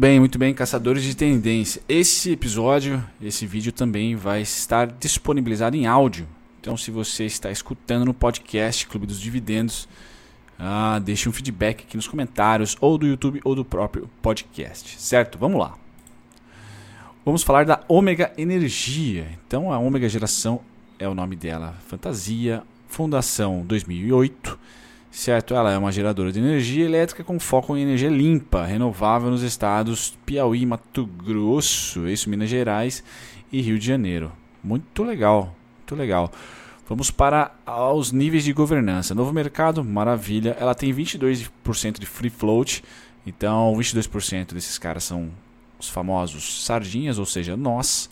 Muito bem, muito bem, caçadores de tendência. Esse episódio, esse vídeo também vai estar disponibilizado em áudio. Então, se você está escutando no podcast Clube dos Dividendos, ah, deixe um feedback aqui nos comentários, ou do YouTube ou do próprio podcast, certo? Vamos lá. Vamos falar da Ômega Energia. Então, a Ômega Geração é o nome dela, Fantasia, Fundação 2008 certo? Ela é uma geradora de energia elétrica com foco em energia limpa, renovável nos estados Piauí, Mato Grosso, isso, Minas Gerais e Rio de Janeiro. Muito legal, muito legal. Vamos para os níveis de governança. Novo mercado, maravilha. Ela tem 22% de free float, então 22% desses caras são os famosos sardinhas, ou seja, nós,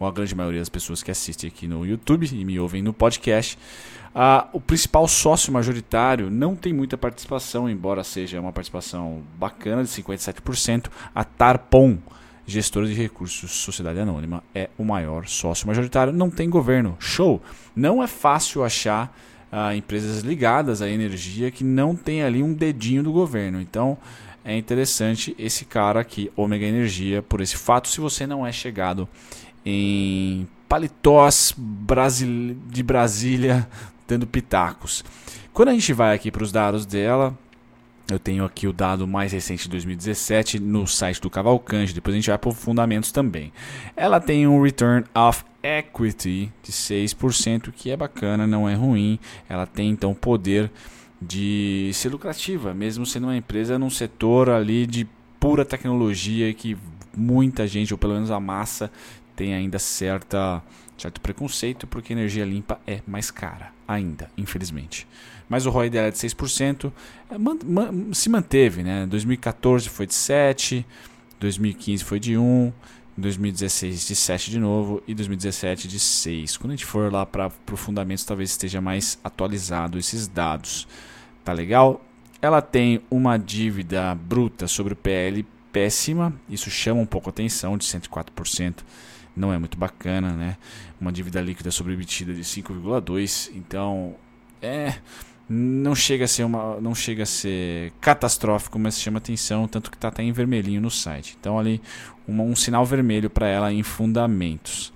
ou a grande maioria das pessoas que assistem aqui no YouTube e me ouvem no podcast. O principal sócio majoritário não tem muita participação, embora seja uma participação bacana de 57%. A Tarpon, gestora de recursos Sociedade Anônima, é o maior sócio majoritário. Não tem governo. Show! Não é fácil achar ah, empresas ligadas à energia que não tem ali um dedinho do governo. Então é interessante esse cara aqui, Ômega Energia, por esse fato, se você não é chegado em paletós de Brasília dando pitacos. Quando a gente vai aqui para os dados dela, eu tenho aqui o dado mais recente de 2017 no site do Cavalcante, depois a gente vai para os fundamentos também. Ela tem um return of equity de 6%, que é bacana, não é ruim. Ela tem então poder de ser lucrativa, mesmo sendo uma empresa num setor ali de pura tecnologia que muita gente, ou pelo menos a massa, tem ainda certa, certo preconceito, porque energia limpa é mais cara ainda, infelizmente. Mas o ROI dela é de 6%, é, se manteve, né? 2014 foi de 7, 2015 foi de 1, 2016 de 7 de novo e 2017 de 6. Quando a gente for lá para o fundamentos, talvez esteja mais atualizado esses dados. Tá legal? Ela tem uma dívida bruta sobre o PL péssima, isso chama um pouco a atenção, de 104% não é muito bacana, né? Uma dívida líquida sobre EBITDA de 5,2, então é não chega a ser uma não chega a ser catastrófico, mas chama atenção, tanto que está até em vermelhinho no site. Então ali uma, um sinal vermelho para ela em fundamentos.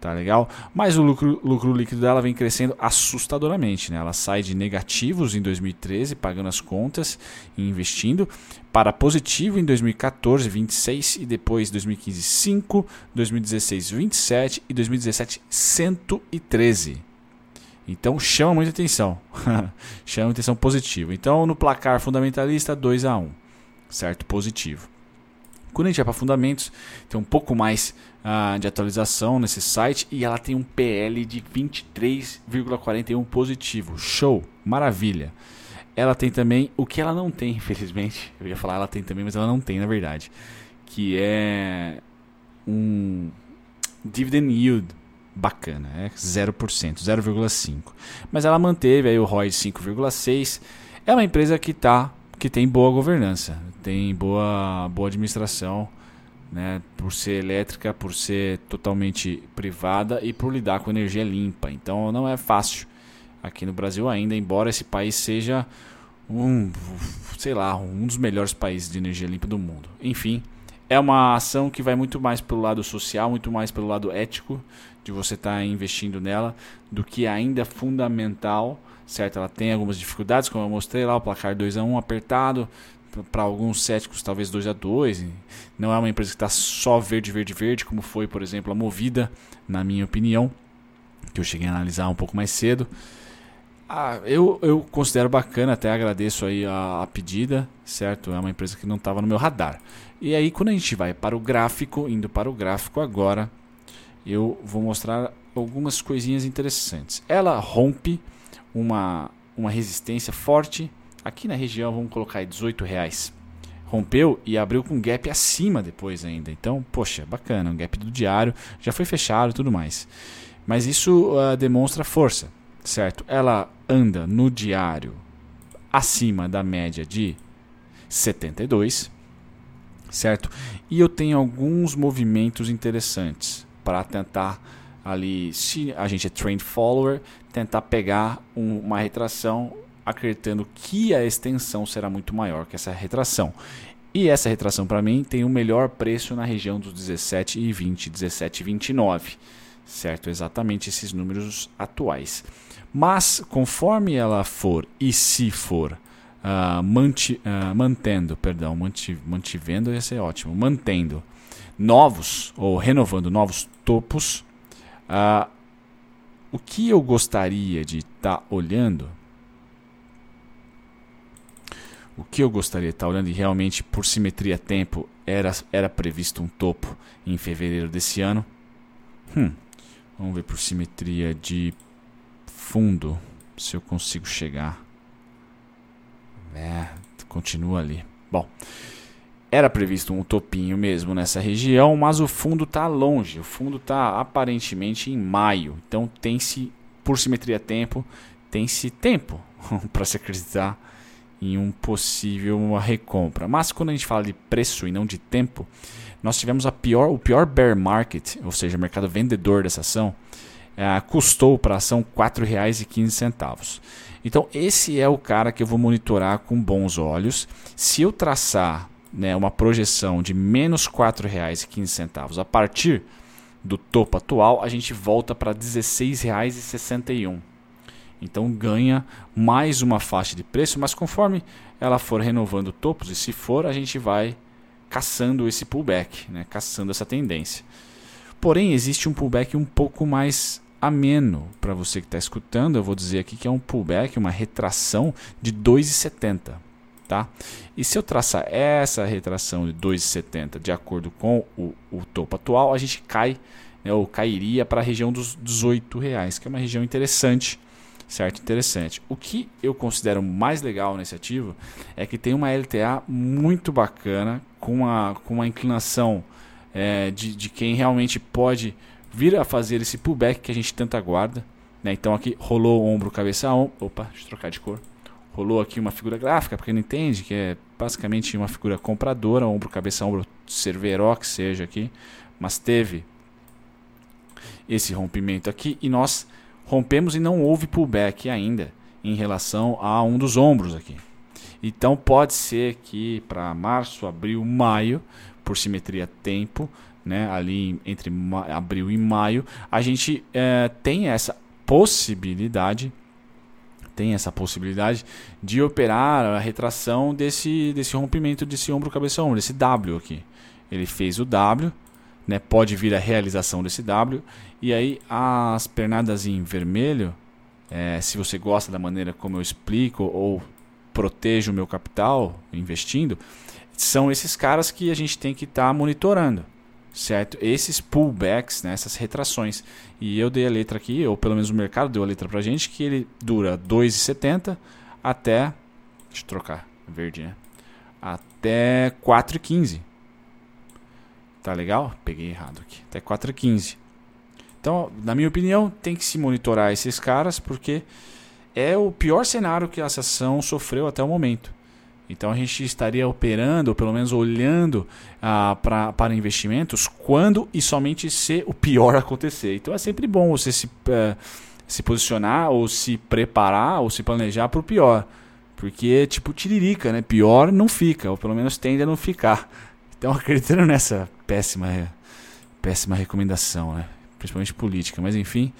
Tá legal? Mas o lucro, lucro líquido dela vem crescendo assustadoramente. Né? Ela sai de negativos em 2013, pagando as contas e investindo, para positivo em 2014, 26 e depois 2015, 5, 2016, 27 e 2017, 113. Então chama muita atenção. chama atenção positivo. Então no placar fundamentalista 2 a 1, certo? Positivo. Quando a gente vai para fundamentos, tem um pouco mais uh, de atualização nesse site e ela tem um PL de 23,41 positivo. Show, maravilha. Ela tem também o que ela não tem, infelizmente. Eu ia falar ela tem também, mas ela não tem na verdade, que é um dividend yield bacana, é 0%, 0,5. Mas ela manteve aí o ROI de 5,6. É uma empresa que tá que tem boa governança, tem boa boa administração né, por ser elétrica, por ser totalmente privada e por lidar com energia limpa. Então não é fácil aqui no Brasil ainda, embora esse país seja um, sei lá, um dos melhores países de energia limpa do mundo. Enfim, é uma ação que vai muito mais pelo lado social, muito mais pelo lado ético de você estar tá investindo nela, do que ainda fundamental, certo? Ela tem algumas dificuldades, como eu mostrei lá, o placar 2 a 1 apertado, para alguns céticos talvez 2 a 2 Não é uma empresa que está só verde, verde, verde, como foi, por exemplo, a Movida, na minha opinião, que eu cheguei a analisar um pouco mais cedo. Ah, eu, eu considero bacana, até agradeço aí a, a pedida, certo? É uma empresa que não estava no meu radar. E aí, quando a gente vai para o gráfico, indo para o gráfico agora, eu vou mostrar algumas coisinhas interessantes. Ela rompe uma, uma resistência forte Aqui na região, vamos colocar aí 18 reais. Rompeu e abriu com gap acima depois ainda. Então, poxa, bacana, um gap do diário, já foi fechado e tudo mais. Mas isso uh, demonstra força, certo? Ela anda no diário acima da média de 72, certo? E eu tenho alguns movimentos interessantes para tentar ali, se a gente é trend follower, tentar pegar um, uma retração acreditando que a extensão será muito maior que essa retração. E essa retração para mim tem o melhor preço na região dos 17,20, 17,29, certo? Exatamente esses números atuais. Mas conforme ela for e se for uh, manti, uh, mantendo, perdão, manti, mantivendo ia ser ótimo, mantendo novos ou renovando novos topos, uh, o que eu gostaria de estar tá olhando o que eu gostaria de estar olhando, e realmente por simetria tempo era, era previsto um topo em fevereiro desse ano. Hum, vamos ver por simetria de fundo se eu consigo chegar. É, continua ali. Bom, era previsto um topinho mesmo nessa região, mas o fundo está longe. O fundo está aparentemente em maio. Então tem-se, por simetria tempo, tem-se tempo para se acreditar em um possível recompra. Mas quando a gente fala de preço e não de tempo, nós tivemos a pior, o pior bear market, ou seja, o mercado vendedor dessa ação, é, custou para a ação R$ 4,15. Então esse é o cara que eu vou monitorar com bons olhos. Se eu traçar né, uma projeção de menos R$ 4,15 a partir do topo atual, a gente volta para R$ 16,61. Então ganha mais uma faixa de preço, mas conforme ela for renovando topos, e se for, a gente vai caçando esse pullback, né? caçando essa tendência. Porém, existe um pullback um pouco mais ameno para você que está escutando. Eu vou dizer aqui que é um pullback, uma retração de 2,70. Tá? E se eu traçar essa retração de 2,70 de acordo com o, o, topo atual, a gente cai, né, ou cairia para a região dos 18 reais, que é uma região interessante certo? Interessante. O que eu considero mais legal nesse ativo é que tem uma LTA muito bacana, com uma, com uma inclinação é, de, de quem realmente pode vir a fazer esse pullback que a gente tanto aguarda. Né? Então aqui rolou ombro, cabeça, ombro. Opa, deixa eu trocar de cor. Rolou aqui uma figura gráfica, porque não entende, que é basicamente uma figura compradora, ombro, cabeça, ombro, serveró que seja aqui. Mas teve esse rompimento aqui e nós rompemos e não houve pullback ainda em relação a um dos ombros aqui. Então pode ser que para março, abril, maio, por simetria tempo, né, ali entre abril e maio, a gente é, tem essa possibilidade tem essa possibilidade de operar a retração desse, desse rompimento desse ombro cabeça ombro, desse W aqui. Ele fez o W, né, pode vir a realização desse W. E aí as pernadas em vermelho, é, se você gosta da maneira como eu explico ou protejo o meu capital investindo, são esses caras que a gente tem que estar tá monitorando, certo? Esses pullbacks, né, essas retrações. E eu dei a letra aqui, ou pelo menos o mercado deu a letra pra gente, que ele dura 2,70 até. Deixa eu trocar, verde, né? Até 4,15. Tá legal? Peguei errado aqui. Até 4,15. Então, na minha opinião, tem que se monitorar esses caras porque é o pior cenário que a ação sofreu até o momento. Então a gente estaria operando, ou pelo menos olhando ah, pra, para investimentos quando e somente se o pior acontecer. Então é sempre bom você se, uh, se posicionar ou se preparar ou se planejar para o pior. Porque tipo tiririca, né? Pior não fica, ou pelo menos tende a não ficar. Então acreditando nessa péssima, péssima recomendação, né? principalmente política, mas enfim,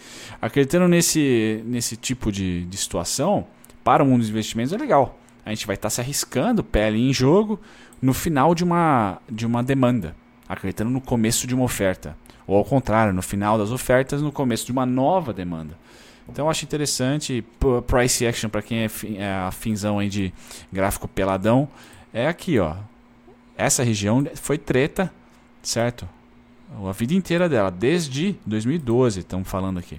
acreditando nesse, nesse tipo de, de situação, para o mundo dos investimentos é legal. A gente vai estar tá se arriscando, pele em jogo, no final de uma, de uma demanda, acreditando no começo de uma oferta. Ou ao contrário, no final das ofertas, no começo de uma nova demanda. Então eu acho interessante, price action para quem é, é afinzão aí de gráfico peladão, é aqui, ó. Essa região foi treta, certo? A vida inteira dela, desde 2012, estamos falando aqui.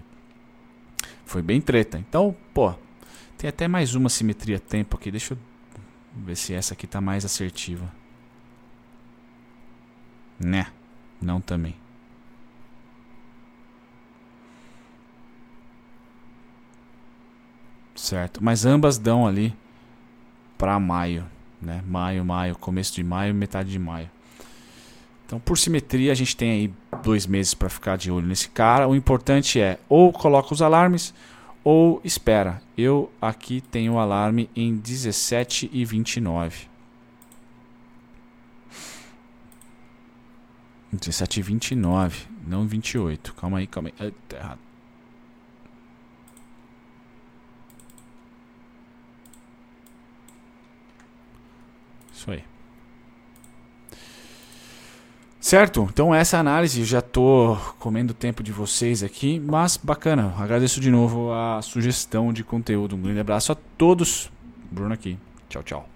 Foi bem treta. Então, pô, tem até mais uma simetria tempo aqui. Deixa eu ver se essa aqui tá mais assertiva. Né? Não também. Certo. Mas ambas dão ali para maio, né? Maio, maio, começo de maio, metade de maio. Então, por simetria, a gente tem aí dois meses para ficar de olho nesse cara. O importante é ou coloca os alarmes ou espera, eu aqui tenho o alarme em 17 e 29. 17 e 29, não 28. Calma aí, calma aí. Tá errado. Isso aí. Certo? Então essa análise, já tô comendo tempo de vocês aqui, mas bacana. Agradeço de novo a sugestão de conteúdo. Um grande abraço a todos. Bruno aqui. Tchau, tchau.